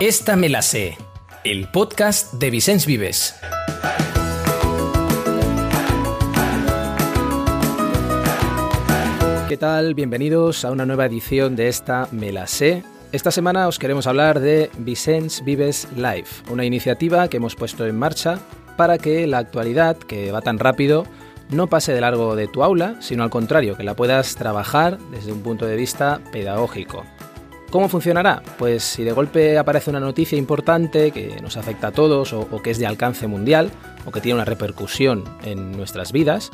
Esta me la sé, el podcast de Vicens Vives. ¿Qué tal? Bienvenidos a una nueva edición de esta Me la sé. Esta semana os queremos hablar de Vicens Vives Live, una iniciativa que hemos puesto en marcha para que la actualidad, que va tan rápido, no pase de largo de tu aula, sino al contrario, que la puedas trabajar desde un punto de vista pedagógico. ¿Cómo funcionará? Pues si de golpe aparece una noticia importante que nos afecta a todos o, que es de alcance mundial o que tiene una repercusión en nuestras vidas,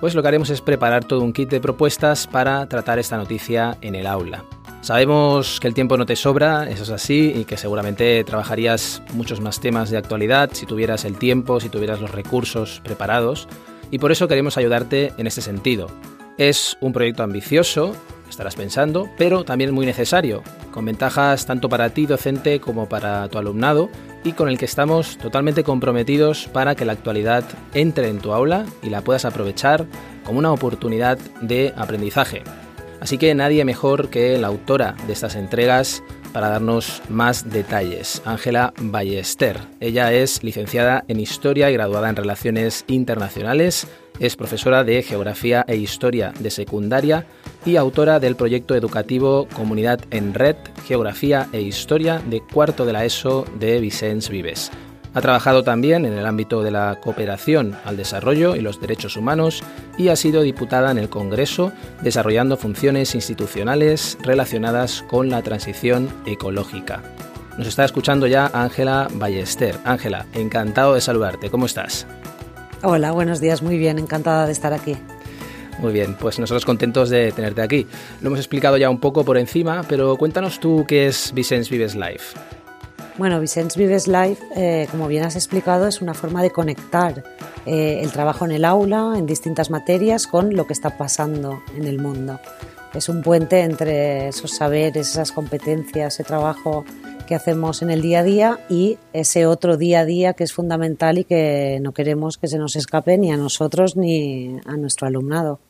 pues lo que haremos es preparar todo un kit de propuestas para tratar esta noticia en el aula. Sabemos que el tiempo no te sobra, eso es así, y que seguramente trabajarías muchos más temas de actualidad si tuvieras el tiempo, si tuvieras los recursos preparados, y por eso queremos ayudarte en este sentido. Es un proyecto ambicioso, estarás pensando, pero también muy necesario, con ventajas tanto para ti docente como para tu alumnado y con el que estamos totalmente comprometidos para que la actualidad entre en tu aula y la puedas aprovechar como una oportunidad de aprendizaje. Así que nadie mejor que la autora de estas entregas para darnos más detalles, Ángela Ballester. Ella es licenciada en Historia y graduada en Relaciones Internacionales, es profesora de Geografía e Historia de Secundaria y autora del proyecto educativo Comunidad en Red, Geografía e Historia de cuarto de la ESO de Vicens Vives. Ha trabajado también en el ámbito de la cooperación al desarrollo y los derechos humanos y ha sido diputada en el Congreso desarrollando funciones institucionales relacionadas con la transición ecológica. Nos está escuchando ya Ángela Ballester. Ángela, encantado de saludarte. ¿Cómo estás? Hola, buenos días. Muy bien, encantada de estar aquí. Muy bien, pues nosotros contentos de tenerte aquí. Lo hemos explicado ya un poco por encima, pero cuéntanos tú qué es Vicens Vives Life. Bueno, Vicens Vives Live, eh, como bien has explicado, es una forma de conectar eh, el trabajo en el aula, en distintas materias, con lo que está pasando en el mundo. Es un puente entre esos saberes, esas competencias, ese trabajo que hacemos en el día a día y ese otro día a día que es fundamental y que no queremos que se nos escape ni a nosotros ni a nuestro alumnado.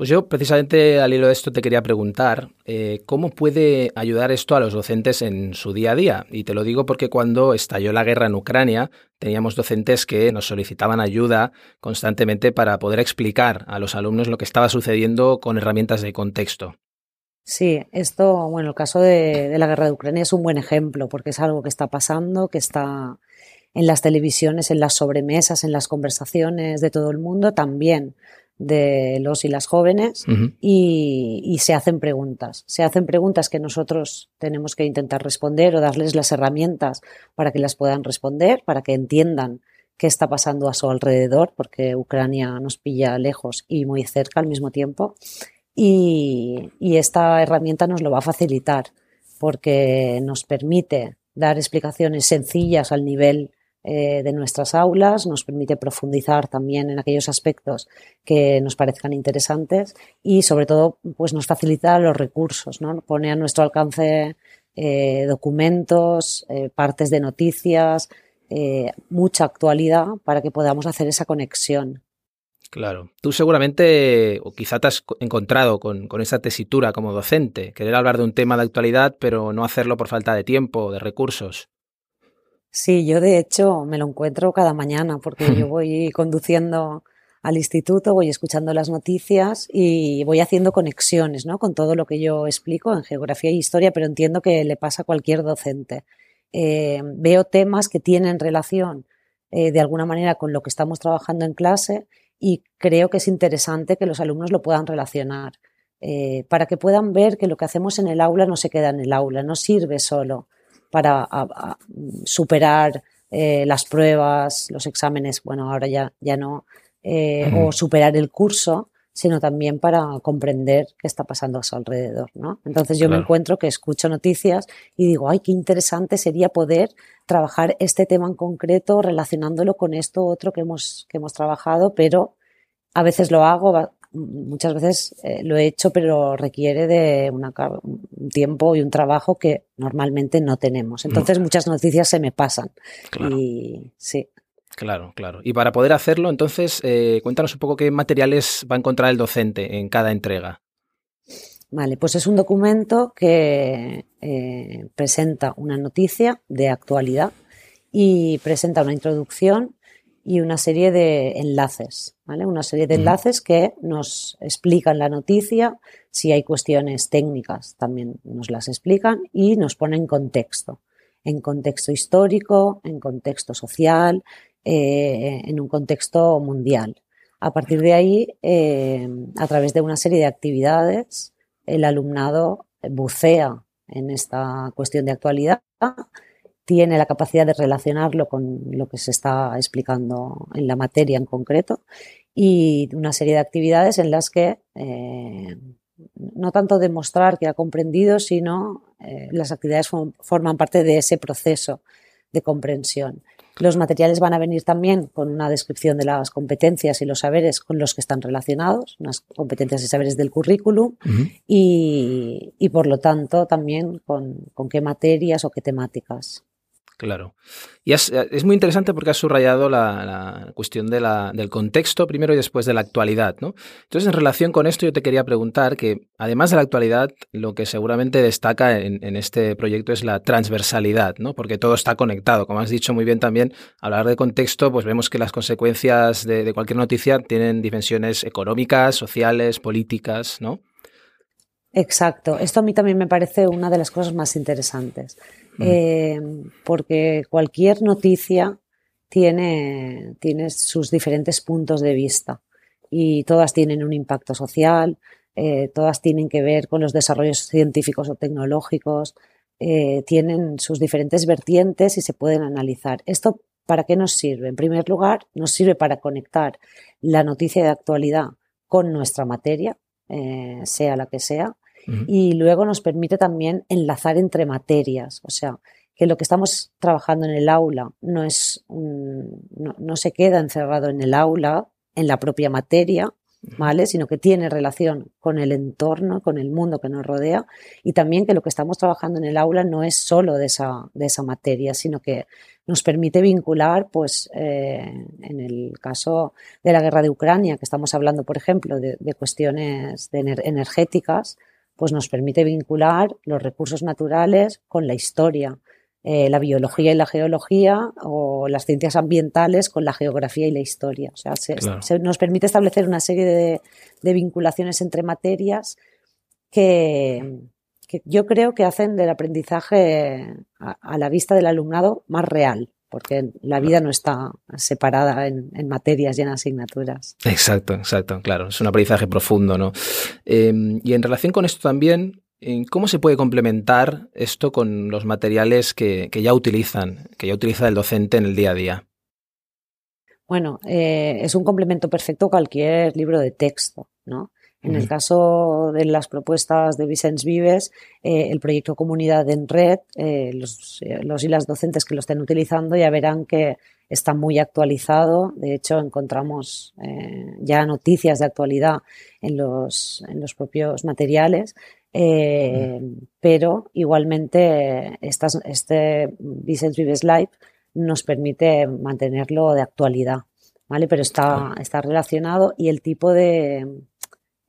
Pues yo precisamente al hilo de esto te quería preguntar, eh, ¿cómo puede ayudar esto a los docentes en su día a día? Y te lo digo porque cuando estalló la guerra en Ucrania, teníamos docentes que nos solicitaban ayuda constantemente para poder explicar a los alumnos lo que estaba sucediendo con herramientas de contexto. Sí, esto, bueno, el caso de, de la guerra de Ucrania es un buen ejemplo porque es algo que está pasando, que está en las televisiones, en las sobremesas, en las conversaciones de todo el mundo también de los y las jóvenes y, se hacen preguntas. Se hacen preguntas que nosotros tenemos que intentar responder o darles las herramientas para que las puedan responder, para que entiendan qué está pasando a su alrededor, porque Ucrania nos pilla lejos y muy cerca al mismo tiempo. Y, esta herramienta nos lo va a facilitar porque nos permite dar explicaciones sencillas al nivel eh, de nuestras aulas, nos permite profundizar también en aquellos aspectos que nos parezcan interesantes y sobre todo pues nos facilita los recursos, ¿no? pone a nuestro alcance eh, documentos, eh, partes de noticias, mucha actualidad para que podamos hacer esa conexión. Claro. Tú seguramente, o quizá te has encontrado con, con, esa tesitura como docente, querer hablar de un tema de actualidad, pero no hacerlo por falta de tiempo, o de recursos. Sí, yo de hecho me lo encuentro cada mañana porque yo voy conduciendo al instituto, voy escuchando las noticias y voy haciendo conexiones ¿no? con todo lo que yo explico en geografía e historia, pero entiendo que le pasa a cualquier docente. Eh, veo temas que tienen relación eh, de alguna manera con lo que estamos trabajando en clase y creo que es interesante que los alumnos lo puedan relacionar eh, para que puedan ver que lo que hacemos en el aula no se queda en el aula, no sirve solo para superar eh, las pruebas, los exámenes, bueno, ahora ya, ya no, eh, o superar el curso, sino también para comprender qué está pasando a su alrededor, ¿no? Entonces yo me encuentro que escucho noticias y digo, ay, qué interesante sería poder trabajar este tema en concreto relacionándolo con esto otro que hemos, que hemos trabajado, pero a veces lo hago, muchas veces eh, lo he hecho, pero requiere de una, un tiempo y un trabajo que normalmente no tenemos. Entonces muchas noticias se me pasan. Claro. Y sí. Claro, claro. Y para poder hacerlo, entonces, eh, cuéntanos un poco qué materiales va a encontrar el docente en cada entrega. Vale, pues es un documento que eh, presenta una noticia de actualidad y presenta una introducción y una serie de enlaces, ¿vale? Una serie de enlaces que nos explican la noticia, si hay cuestiones técnicas también nos las explican y nos ponen contexto, en contexto histórico, en contexto social, eh, en un contexto mundial. A partir de ahí, eh, a través de una serie de actividades, el alumnado bucea en esta cuestión de actualidad tiene la capacidad de relacionarlo con lo que se está explicando en la materia en concreto y una serie de actividades en las que eh, no tanto demostrar que ha comprendido, sino eh, las actividades forman parte de ese proceso de comprensión. Los materiales van a venir también con una descripción de las competencias y los saberes con los que están relacionados, unas competencias y saberes del currículum, y, y, por lo tanto también con, con qué materias o qué temáticas. Claro. Y es, muy interesante porque has subrayado la, cuestión del contexto primero y después de la actualidad, ¿no? Entonces, en relación con esto, yo te quería preguntar que, además de la actualidad, lo que seguramente destaca en, este proyecto es la transversalidad, ¿no? Porque todo está conectado. Como has dicho muy bien también, hablar de contexto, pues vemos que las consecuencias de, de cualquier noticia tienen dimensiones económicas, sociales, políticas, ¿no? Exacto. Esto a mí también me parece una de las cosas más interesantes. Eh, porque cualquier noticia tiene, tiene, sus diferentes puntos de vista y todas tienen un impacto social, eh, todas tienen que ver con los desarrollos científicos o tecnológicos, eh, tienen sus diferentes vertientes y se pueden analizar. ¿Esto para qué nos sirve? En primer lugar, nos sirve para conectar la noticia de actualidad con nuestra materia, sea la que sea, y luego nos permite también enlazar entre materias, o sea, que lo que estamos trabajando en el aula no es no, se queda encerrado en el aula, en la propia materia, ¿vale? Sino que tiene relación con el entorno, con el mundo que nos rodea y también que lo que estamos trabajando en el aula no es solo de esa, de esa materia, sino que nos permite vincular, pues, eh, en el caso de la guerra de Ucrania, que estamos hablando, por ejemplo, de, cuestiones energéticas, pues nos permite vincular los recursos naturales con la historia, eh, la biología y la geología o las ciencias ambientales con la geografía y la historia. O sea, se, nos permite establecer una serie de, vinculaciones entre materias que, yo creo que hacen del aprendizaje a la vista del alumnado más real porque la vida no está separada en, materias y en asignaturas. Exacto, exacto, claro, es un aprendizaje profundo, ¿no? Em, y en relación con esto también, ¿cómo se puede complementar esto con los materiales que, ya utilizan, que ya utiliza el docente en el día a día? Bueno, eh, es un complemento perfecto cualquier libro de texto, ¿no? En el caso de las propuestas de Vicens Vives, eh, el proyecto Comunidad en Red, eh, los, eh, los, y las docentes que lo estén utilizando ya verán que está muy actualizado. De hecho, encontramos ya noticias de actualidad en los, en los propios materiales. Pero igualmente estas, este Vicens Vives Live nos permite mantenerlo de actualidad, ¿vale? Pero está, está relacionado y el tipo de,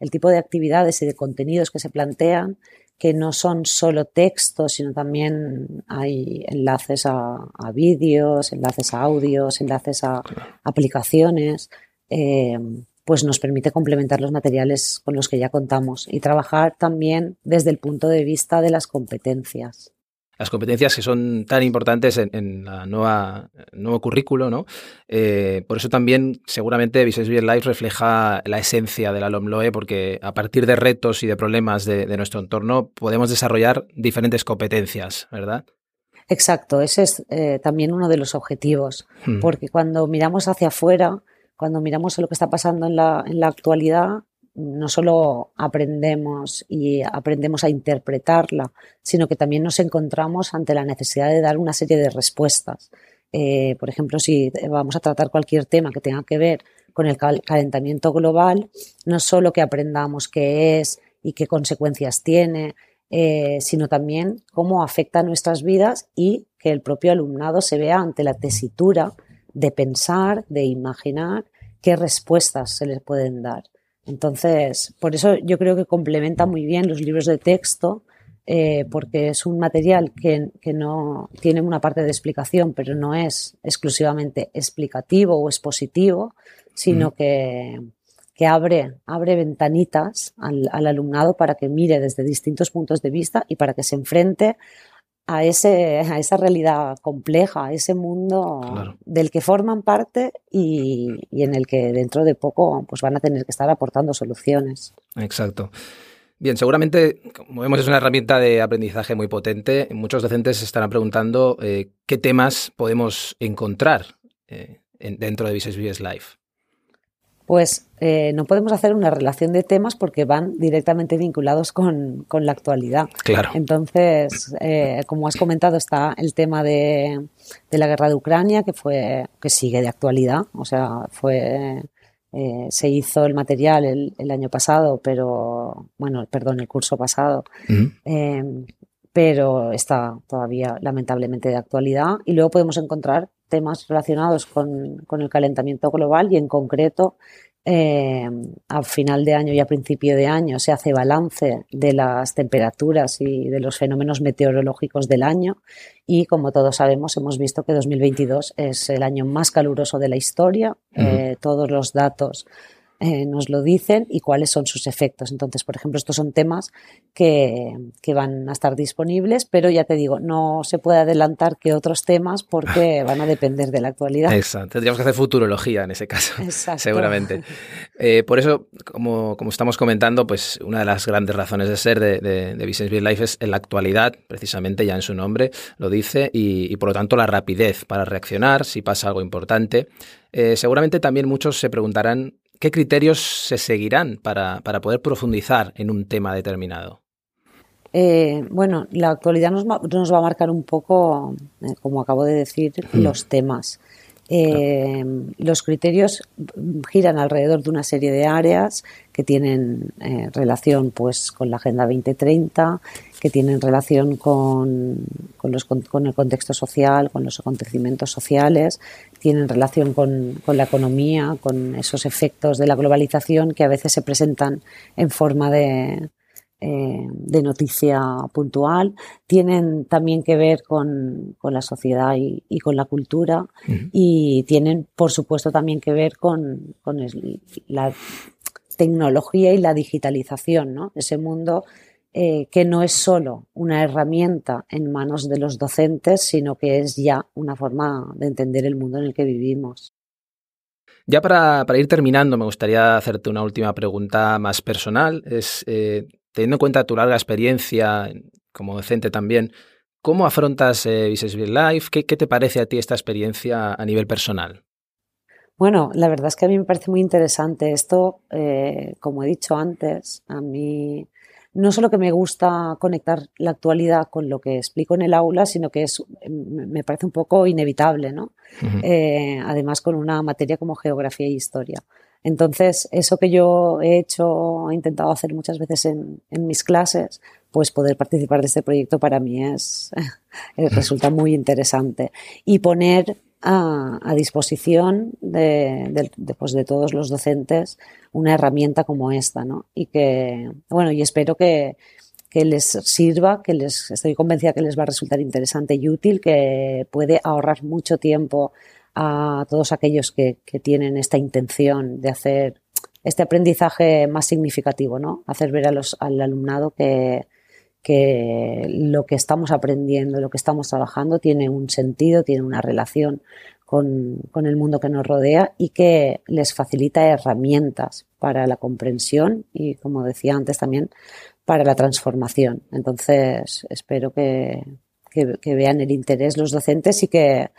el tipo de actividades y de contenidos que se plantean, que no son solo textos, sino también hay enlaces a, vídeos, enlaces a audios, enlaces a aplicaciones, eh, pues nos permite complementar los materiales con los que ya contamos y trabajar también desde el punto de vista de las competencias las competencias que son tan importantes en, en la nueva nuevo currículo, ¿no? Eh, por eso también seguramente Business Life refleja la esencia de la LOMLOE, porque a partir de retos y de problemas de, nuestro entorno podemos desarrollar diferentes competencias, ¿verdad? Exacto, ese es eh, también uno de los objetivos, hmm. porque cuando miramos hacia afuera, cuando miramos lo que está pasando en la, en la actualidad, no solo aprendemos y aprendemos a interpretarla, sino que también nos encontramos ante la necesidad de dar una serie de respuestas. Eh, por ejemplo, si vamos a tratar cualquier tema que tenga que ver con el calentamiento global, no solo que aprendamos qué es y qué consecuencias tiene, eh, sino también cómo afecta a nuestras vidas y que el propio alumnado se vea ante la tesitura de pensar, de imaginar qué respuestas se les pueden dar. Entonces, por eso yo creo que complementa muy bien los libros de texto, eh, porque es un material que, que, no tiene una parte de explicación, pero no es exclusivamente explicativo o expositivo, sino que, que, abre, abre ventanitas al, al, alumnado para que mire desde distintos puntos de vista y para que se enfrente a, ese, a esa realidad compleja, a ese mundo del que forman parte y, y, en el que dentro de poco pues van a tener que estar aportando soluciones. Exacto. Bien, seguramente, como vemos, es una herramienta de aprendizaje muy potente. Muchos docentes se estarán preguntando eh, qué temas podemos encontrar eh, en, dentro de Business Business Life pues eh, no podemos hacer una relación de temas porque van directamente vinculados con, con la actualidad. Claro. Entonces, eh, como has comentado, está el tema de, de, la guerra de Ucrania, que fue, que sigue de actualidad. O sea, fue eh, se hizo el material el, el, año pasado, pero bueno, perdón, el curso pasado. Uh -huh. pero está todavía lamentablemente de actualidad. Y luego podemos encontrar temas relacionados con, con el calentamiento global y en concreto eh, a final de año y a principio de año se hace balance de las temperaturas y de los fenómenos meteorológicos del año y como todos sabemos hemos visto que 2022 es el año más caluroso de la historia. Uh -huh. eh, todos los datos eh, nos lo dicen y cuáles son sus efectos. Entonces, por ejemplo, estos son temas que, que, van a estar disponibles, pero ya te digo, no se puede adelantar que otros temas porque van a depender de la actualidad. Exacto. Tendríamos que hacer futurología en ese caso, Exacto. seguramente. Eh, por eso, como, como, estamos comentando, pues una de las grandes razones de ser de, de, de Business Build Life es en la actualidad, precisamente ya en su nombre lo dice, y, y por lo tanto la rapidez para reaccionar si pasa algo importante. Eh, seguramente también muchos se preguntarán ¿Qué criterios se seguirán para, para poder profundizar en un tema determinado? Eh, bueno, la actualidad nos, nos, va a marcar un poco, eh, como acabo de decir, mm. los temas. Eh. Los criterios giran alrededor de una serie de áreas que tienen eh, relación pues, con la Agenda 2030, que tienen relación con, con, con, el contexto social, con los acontecimientos sociales, tienen relación con, la economía, con esos efectos de la globalización que a veces se presentan en forma de, eh, de noticia puntual, tienen también que ver con, con la sociedad y, y, con la cultura uh -huh. y tienen, por supuesto, también que ver con, con el, la tecnología y la digitalización, ¿no? Ese mundo eh, que no es solo una herramienta en manos de los docentes, sino que es ya una forma de entender el mundo en el que vivimos. Ya para, para ir terminando, me gustaría hacerte una última pregunta más personal. Es, eh, teniendo en cuenta tu larga experiencia como docente también, ¿cómo afrontas eh, Business Life? ¿Qué, ¿Qué, te parece a ti esta experiencia a nivel personal? Bueno, la verdad es que a mí me parece muy interesante esto, eh, como he dicho antes, a mí no solo que me gusta conectar la actualidad con lo que explico en el aula, sino que es, me parece un poco inevitable, ¿no? Uh -huh. eh, además con una materia como geografía e historia. Entonces, eso que yo he hecho, he intentado hacer muchas veces en, mis clases, pues poder participar de este proyecto para mí es, resulta muy interesante. Y poner a, disposición de, pues de, todos los docentes una herramienta como esta, ¿no? Y que, bueno, y espero que, que les sirva, que les, estoy convencida que les va a resultar interesante y útil, que puede ahorrar mucho tiempo a todos aquellos que, que tienen esta intención de hacer este aprendizaje más significativo, ¿no? Hacer ver a los, al alumnado que, que lo que estamos aprendiendo, lo que estamos trabajando tiene un sentido, tiene una relación con, con, el mundo que nos rodea y que les facilita herramientas para la comprensión y, como decía antes también, para la transformación. Entonces, espero que, que, que vean el interés los docentes y que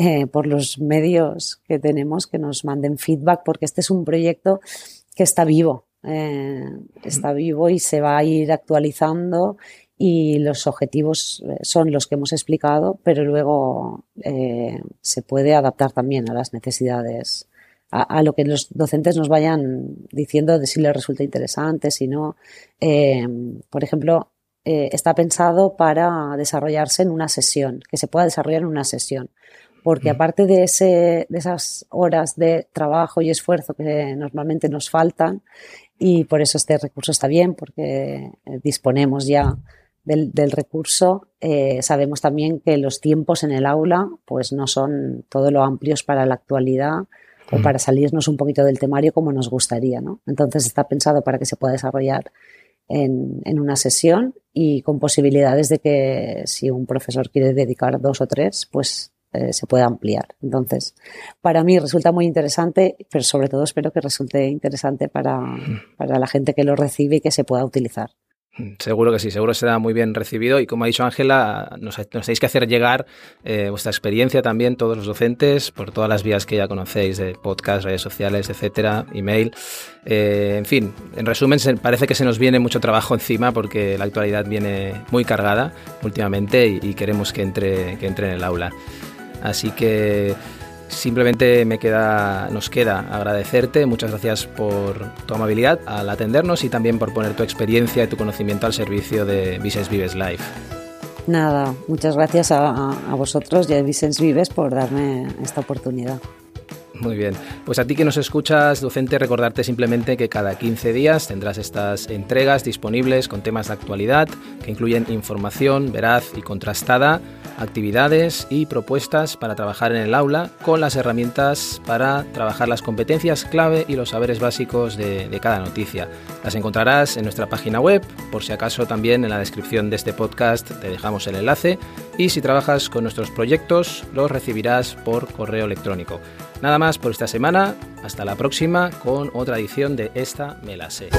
eh, por los medios que tenemos que nos manden feedback, porque este es un proyecto que está vivo, eh, está vivo y se va a ir actualizando y los objetivos eh, son los que hemos explicado, pero luego eh, se puede adaptar también a las necesidades, a, a, lo que los docentes nos vayan diciendo de si les resulta interesante, si no. Eh, por ejemplo, está pensado para desarrollarse en una sesión, que se pueda desarrollar en una sesión porque aparte de, ese, de esas horas de trabajo y esfuerzo que normalmente nos faltan, y por eso este recurso está bien, porque eh, disponemos ya del, recurso, eh, sabemos también que los tiempos en el aula pues no son todo lo amplios para la actualidad o para salirnos un poquito del temario como nos gustaría. ¿no? Entonces está pensado para que se pueda desarrollar en, en, una sesión y con posibilidades de que si un profesor quiere dedicar dos o tres, pues eh, se pueda ampliar. Entonces, para mí resulta muy interesante, pero sobre todo espero que resulte interesante para, para la gente que lo recibe y que se pueda utilizar. Seguro que sí, seguro será muy bien recibido y como ha dicho Ángela, nos, tenéis que hacer llegar eh, vuestra experiencia también, todos los docentes, por todas las vías que ya conocéis, de podcast, redes sociales, etcétera, email. Eh, en fin, en resumen, parece que se nos viene mucho trabajo encima porque la actualidad viene muy cargada últimamente y, queremos que entre, que entre en el aula. Así que Simplemente me queda, nos queda agradecerte. Muchas gracias por tu amabilidad al atendernos y también por poner tu experiencia y tu conocimiento al servicio de Vicens Vives Live. Nada, muchas gracias a, vosotros y a Vicens Vives por darme esta oportunidad. Muy bien. Pues a ti que nos escuchas, docente, recordarte simplemente que cada 15 días tendrás estas entregas disponibles con temas de actualidad que incluyen información veraz y contrastada, actividades y propuestas para trabajar en el aula con las herramientas para trabajar las competencias clave y los saberes básicos de, de cada noticia. Las encontrarás en nuestra página web, por si acaso también en la descripción de este podcast te dejamos el enlace y si trabajas con nuestros proyectos los recibirás por correo electrónico. Nada por esta semana, hasta la próxima con otra edición de Esta Me la sé.